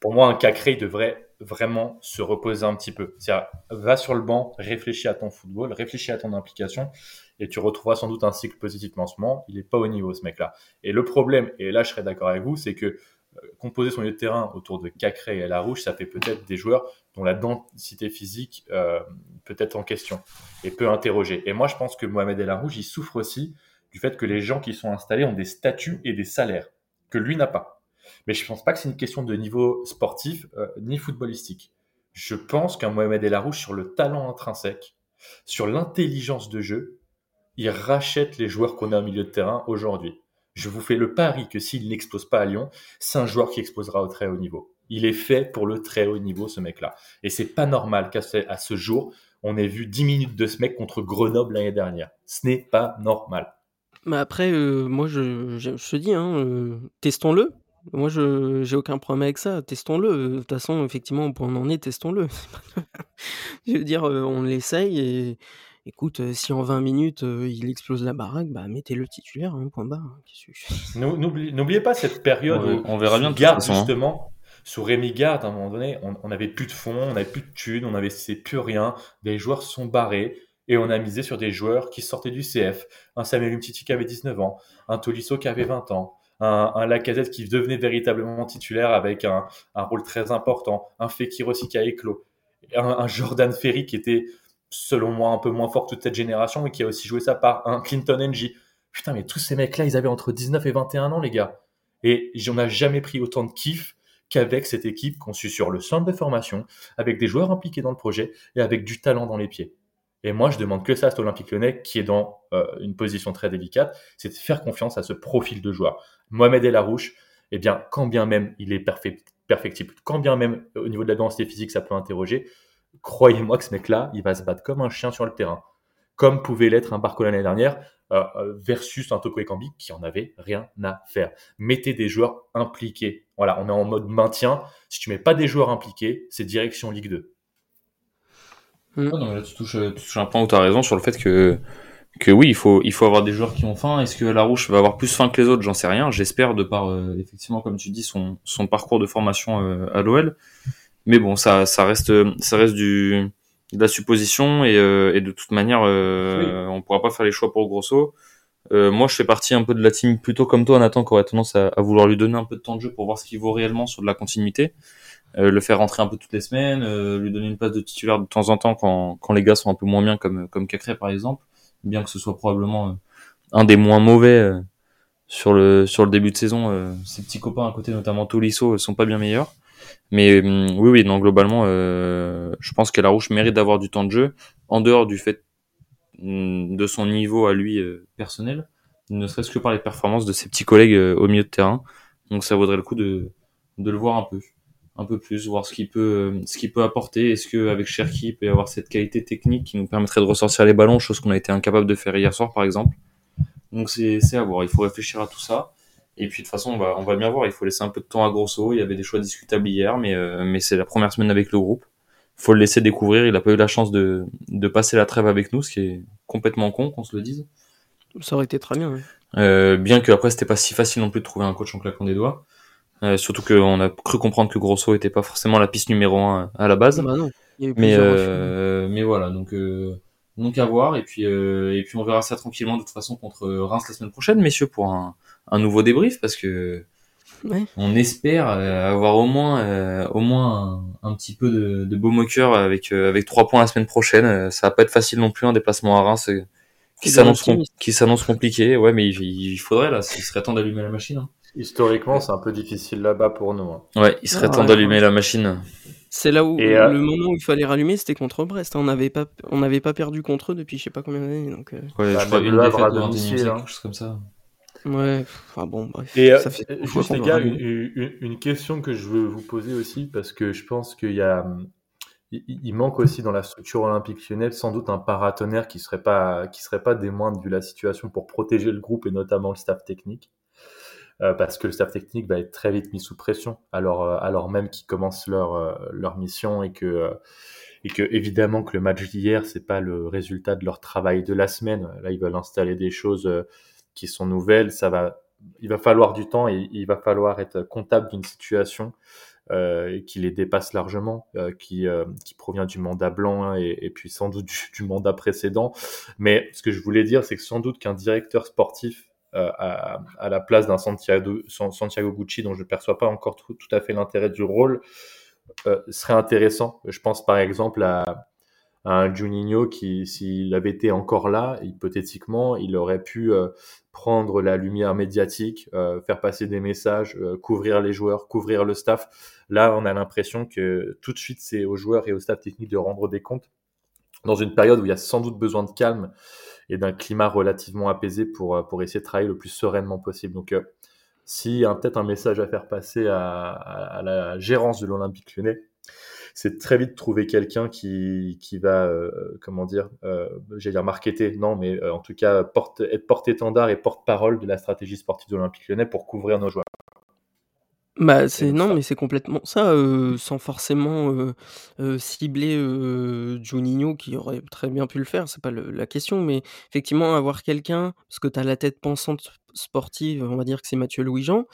pour moi, un Cacré devrait vraiment se reposer un petit peu. C'est-à-dire, va sur le banc, réfléchis à ton football, réfléchis à ton implication, et tu retrouveras sans doute un cycle positif de lancement. Il n'est pas au niveau, ce mec-là. Et le problème, et là je serais d'accord avec vous, c'est que euh, composer son milieu de terrain autour de Cacré et Larouche, ça fait peut-être des joueurs dont la densité physique euh, peut être en question et peut interroger. Et moi, je pense que Mohamed El Arouche, il souffre aussi du fait que les gens qui sont installés ont des statuts et des salaires que lui n'a pas. Mais je ne pense pas que c'est une question de niveau sportif euh, ni footballistique. Je pense qu'un Mohamed El Arouche, sur le talent intrinsèque, sur l'intelligence de jeu, il rachète les joueurs qu'on a au milieu de terrain aujourd'hui. Je vous fais le pari que s'il n'explose pas à Lyon, c'est un joueur qui explosera au très haut niveau. Il est fait pour le très haut niveau, ce mec-là. Et c'est pas normal qu'à ce, jour, on ait vu 10 minutes de ce mec contre Grenoble l'année dernière. Ce n'est pas normal. Mais après, euh, moi, je, te dis, hein, euh, testons-le. Moi, je j'ai aucun problème avec ça. Testons-le. De toute façon, effectivement, on en est, testons-le. *laughs* je veux dire, euh, on l'essaye et écoute, si en 20 minutes, il explose la baraque, bah, mettez-le titulaire, hein, point barre. Hein, n'oubliez pas cette période où on verra bien Garde, hein. justement, sous Rémi Garde, à un moment donné, on n'avait plus de fonds, on n'avait plus de thunes, on n'avait plus rien. Des joueurs sont barrés et on a misé sur des joueurs qui sortaient du CF. Un Samuel Umtiti qui avait 19 ans, un Tolisso qui avait 20 ans, un, un Lacazette qui devenait véritablement titulaire avec un, rôle très important, un Fekir aussi qui a éclos, un, un Jordan Ferry qui était selon moi, un peu moins fort toute cette génération, mais qui a aussi joué sa part. Un Clinton NG. Putain, mais tous ces mecs-là, ils avaient entre 19 et 21 ans, les gars. Et j'en ai jamais pris autant de kiff qu'avec cette équipe conçue sur le centre de formation, avec des joueurs impliqués dans le projet et avec du talent dans les pieds. Et moi, je demande que ça à cet Olympique Lyonnais, qui est dans euh, une position très délicate, c'est de faire confiance à ce profil de joueur. Mohamed El Arouche, eh bien, quand bien même il est perfectible, quand bien même au niveau de la densité physique, ça peut interroger, croyez-moi que ce mec-là, il va se battre comme un chien sur le terrain, comme pouvait l'être un Barco l'année dernière, euh, euh, versus un Toko Ekambi qui en avait rien à faire. Mettez des joueurs impliqués. Voilà, on est en mode maintien. Si tu mets pas des joueurs impliqués, c'est direction Ligue 2. Mm. non, là, tu, touches, un point où tu as raison sur le fait que, que oui, il faut, il faut avoir des joueurs qui ont faim. Est-ce que Larouche va avoir plus faim que les autres? J'en sais rien. J'espère, de par, euh, effectivement, comme tu dis, son, son parcours de formation à l'OL. Mais bon, ça, ça reste, ça reste du, de la supposition et, euh, et de toute manière, euh, on pourra pas faire les choix pour Grosso. Euh, moi, je fais partie un peu de la team plutôt comme toi, Nathan, qui aurait tendance à, à, vouloir lui donner un peu de temps de jeu pour voir ce qu'il vaut réellement sur de la continuité, euh, le faire rentrer un peu toutes les semaines, euh, lui donner une place de titulaire de temps en temps quand, quand les gars sont un peu moins bien, comme comme Cacré par exemple, bien que ce soit probablement un des moins mauvais sur le sur le début de saison. ses petits copains à côté, notamment Tolisso, sont pas bien meilleurs. Mais hum, oui, oui, non, globalement, euh, je pense que la Rouge mérite d'avoir du temps de jeu, en dehors du fait hum, de son niveau à lui euh, personnel, ne serait-ce que par les performances de ses petits collègues euh, au milieu de terrain. Donc ça vaudrait le coup de, le voir un peu, un peu plus, voir ce qu'il peut, ce peut apporter. Est-ce qu'avec Cherki, il peut y avoir cette qualité technique qui nous permettrait de ressortir les ballons, chose qu'on a été incapable de faire hier soir, par exemple? Donc c'est à voir. Il faut réfléchir à tout ça. Et puis de toute façon, on va, on va bien voir. Il faut laisser un peu de temps à Grosso. Il y avait des choix discutables hier, mais, euh, mais c'est la première semaine avec le groupe. Il faut le laisser découvrir. Il n'a pas eu la chance de, de passer la trêve avec nous, ce qui est complètement con qu'on se le dise. Ça aurait été très bien. Oui. Euh, bien que après, c'était pas si facile non plus de trouver un coach en claquant des doigts. Euh, surtout qu'on a cru comprendre que Grosso était pas forcément la piste numéro un à la base. Bah non. mais, euh, mais voilà, donc donc à voir. Et puis et puis on verra ça tranquillement de toute façon contre Reims la semaine prochaine, messieurs, pour un un nouveau débrief parce que on espère euh, avoir au moins euh, au moins un, petit peu de, de beau moqueur avec euh, avec trois points la semaine prochaine. Ça va pas être facile non plus un déplacement à Reims qui s'annonce qui s'annonce compliqué. Ouais, mais il, faudrait là, il serait temps d'allumer la machine. Hein. Historiquement, c'est un peu difficile là-bas pour nous. Hein. Ouais, il serait ah, temps d'allumer la machine. C'est là où le moment où il fallait rallumer, c'était contre Brest. On n'avait pas, on n'avait pas perdu contre eux depuis je sais pas combien d'années. Donc, ouais, je crois une défaite de hein. chose comme ça. Ouais, enfin bon, bref. Et euh, ça fait juste les gars, une, une, question que je veux vous poser aussi, parce que je pense qu'il y a, il, manque aussi dans la structure olympique lyonnaise sans doute un paratonnerre qui serait pas, qui serait pas des moindres vu la situation pour protéger le groupe et notamment le staff technique. Parce que le staff technique va être très vite mis sous pression, alors, alors même qu'ils commencent leur, leur mission et que, et que évidemment que le match d'hier, c'est pas le résultat de leur travail de la semaine. Là, ils veulent installer des choses qui sont nouvelles. Ça va, il va falloir du temps et il va falloir être comptable d'une situation euh, qui les dépasse largement, euh, qui, euh, qui provient du mandat blanc hein, et, et, puis sans doute du, mandat précédent. Mais ce que je voulais dire, c'est que sans doute qu'un directeur sportif euh, à, à, la place d'un Santiago, Santiago Gucci, dont je ne perçois pas encore tout, à fait l'intérêt du rôle, euh, serait intéressant. Je pense par exemple à, un Juninho qui, s'il avait été encore là, hypothétiquement, il aurait pu euh, prendre la lumière médiatique, euh, faire passer des messages, euh, couvrir les joueurs, couvrir le staff. Là, on a l'impression que tout de suite, c'est aux joueurs et au staff technique de rendre des comptes dans une période où il y a sans doute besoin de calme et d'un climat relativement apaisé pour, pour essayer de travailler le plus sereinement possible. Donc, s'il y a peut-être un message à faire passer à, à la gérance de l'Olympique lyonnais, c'est très vite trouver quelqu'un qui, qui va, euh, comment dire, euh, j'allais dire marketer, non, mais euh, en tout cas porte, être porte-étendard et porte-parole de la stratégie sportive de l'Olympique lyonnais pour couvrir nos joueurs. Bah c'est non, mais c'est complètement ça, euh, sans forcément euh, euh, cibler euh, Juninho qui aurait très bien pu le faire, c'est pas le, la question, mais effectivement avoir quelqu'un, parce que tu as la tête pensante sportive, on va dire que c'est Mathieu Louis-Jean,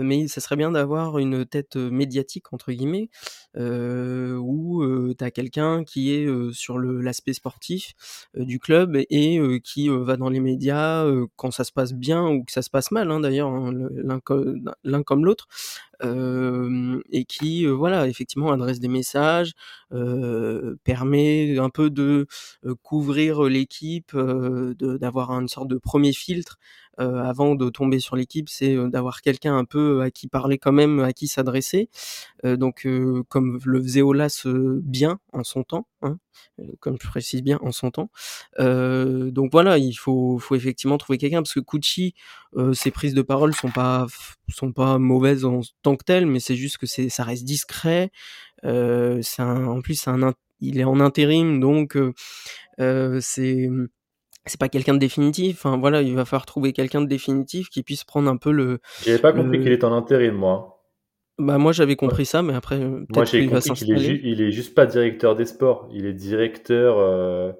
mais ça serait bien d'avoir une tête médiatique entre guillemets, où tu as quelqu'un qui est sur l'aspect sportif du club et qui va dans les médias quand ça se passe bien ou que ça se passe mal hein, d'ailleurs, hein, l'un comme l'autre, et qui voilà effectivement adresse des messages, permet un peu de couvrir l'équipe, d'avoir une sorte de premier filtre euh, avant de tomber sur l'équipe, c'est d'avoir quelqu'un un peu à qui parler quand même, à qui s'adresser. Euh, donc, euh, comme le faisait Olas bien en son temps, hein, comme je précise bien en son temps. donc voilà, il faut, faut effectivement trouver quelqu'un parce que Kuchi, ses prises de parole sont pas sont pas mauvaises en tant que telles, mais c'est juste que c'est ça reste discret. c'est en plus il est en intérim, donc c'est c'est pas quelqu'un de définitif. Enfin voilà, il va falloir trouver quelqu'un de définitif qui puisse prendre un peu le. J'avais pas compris qu'il est en intérim, moi. Bah moi j'avais compris ça, mais après euh, moi j'ai compris qu'il est, ju il est juste pas directeur des sports, il est directeur euh,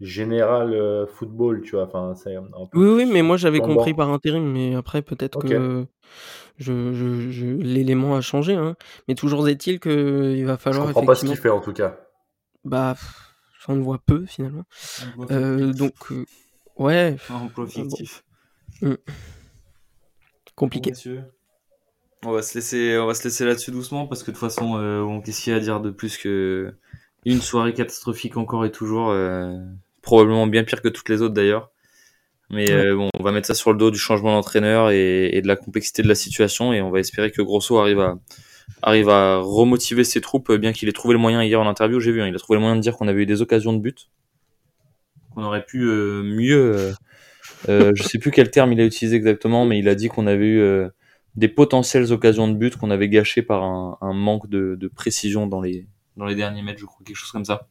général euh, football, tu vois. Enfin c'est. Oui oui, mais moi j'avais compris par intérim, mais après peut-être okay. que je, je, je l'élément a changé, hein. Mais toujours est-il que il va falloir. Je comprends pas ce qu'il fait en tout cas. Bah on le voit peu finalement. Euh, donc, euh, ouais. Emploi fictif. Bon. Mmh. Compliqué. on va se laisser, on va se laisser là-dessus doucement parce que de toute façon, euh, qu'est-ce qu'il y a à dire de plus que une soirée catastrophique encore et toujours, euh, probablement bien pire que toutes les autres d'ailleurs. Mais ouais. euh, bon, on va mettre ça sur le dos du changement d'entraîneur et, et, de la complexité de la situation et on va espérer que Grosso arrive à, arrive à remotiver ses troupes, bien qu'il ait trouvé le moyen hier en interview, j'ai vu, hein, il a trouvé le moyen de dire qu'on avait eu des occasions de but, qu'on aurait pu euh, mieux, euh, euh, je sais plus quel terme il a utilisé exactement, mais il a dit qu'on avait eu euh, des potentielles occasions de but qu'on avait gâchées par un, un manque de, de, précision dans les, dans les derniers mètres, je crois, quelque chose comme ça.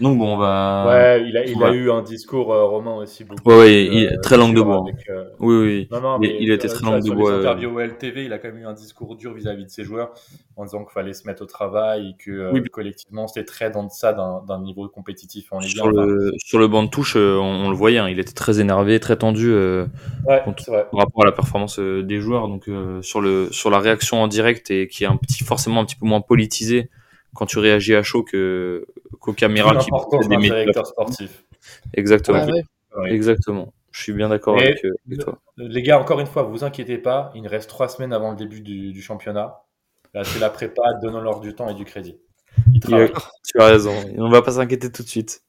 Donc bon, on va. Ouais, il a, il a eu un discours euh, romain aussi beaucoup. Ouais, ouais, il, euh, très langue de bois. Avec, euh... Oui, oui. Non, non, mais, il, était très langue de bois. Au LTV, il a quand même eu un discours dur vis-à-vis -vis de ses joueurs en disant qu'il fallait se mettre au travail et que oui. collectivement c'était très dans ça d'un niveau compétitif en Ligue sur, le, sur le banc de touche, on, on le voyait, hein, il était très énervé, très tendu euh, ouais, par rapport à la performance des joueurs. Donc sur le sur la réaction en direct et qui est un petit forcément un petit peu moins politisée quand tu réagis à chaud que qu'au caméra qui des directeur sportif. Exactement. Ouais, ouais. Exactement. Je suis bien d'accord avec, euh, avec, toi. Les gars, encore une fois, vous inquiétez pas. Il reste trois semaines avant le début du, du championnat. Là, c'est la prépa. Donnons-leur du temps et du crédit. *laughs* tu as raison. On va pas s'inquiéter tout de suite.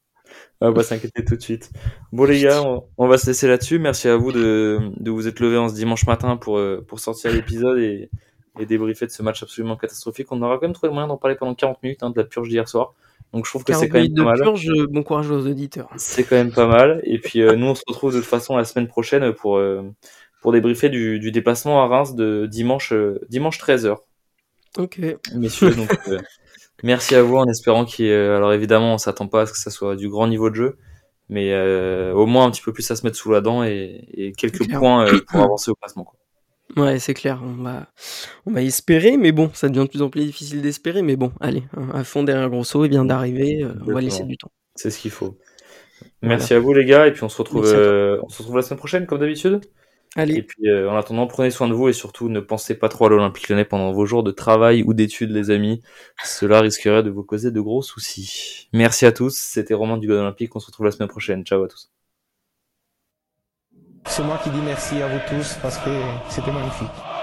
On va pas s'inquiéter tout de suite. Bon les gars, on, on va se laisser là-dessus. Merci à vous de, de vous être levés en ce dimanche matin pour, euh, pour sortir l'épisode et, et débriefer de ce match absolument catastrophique. On aura quand même trouvé le moyen d'en parler pendant 40 minutes hein, de la purge d'hier soir. Donc je trouve que c'est quand même pas mal. Purge, bon courage aux auditeurs. C'est quand même pas mal. Et puis euh, nous on se retrouve de toute façon la semaine prochaine pour euh, pour débriefer du, du, déplacement à Reims de dimanche euh, dimanche 13h. Ok. Messieurs, donc euh, *laughs* merci à vous en espérant qu'il alors évidemment on s'attend pas à ce que ça soit du grand niveau de jeu, mais au moins un petit peu plus à se mettre sous la dent et, et quelques points pour avancer au classement. Ouais, c'est clair, on va on va espérer, mais bon, ça devient de plus en plus difficile d'espérer, mais bon, allez, hein, à fond derrière Grosso, il vient d'arriver, euh, on va laisser du temps. C'est ce qu'il faut. Voilà. Merci à vous les gars, et puis on se retrouve, euh, on se retrouve la semaine prochaine comme d'habitude. Et Allez, puis euh, en attendant, prenez soin de vous et surtout ne pensez pas trop à l'Olympique Lyonnais pendant vos jours de travail ou d'études, les amis. Cela risquerait de vous causer de gros soucis. Merci à tous, c'était Romain du God Olympique, on se retrouve la semaine prochaine. Ciao à tous. C'est moi qui dis merci à vous tous parce que c'était magnifique.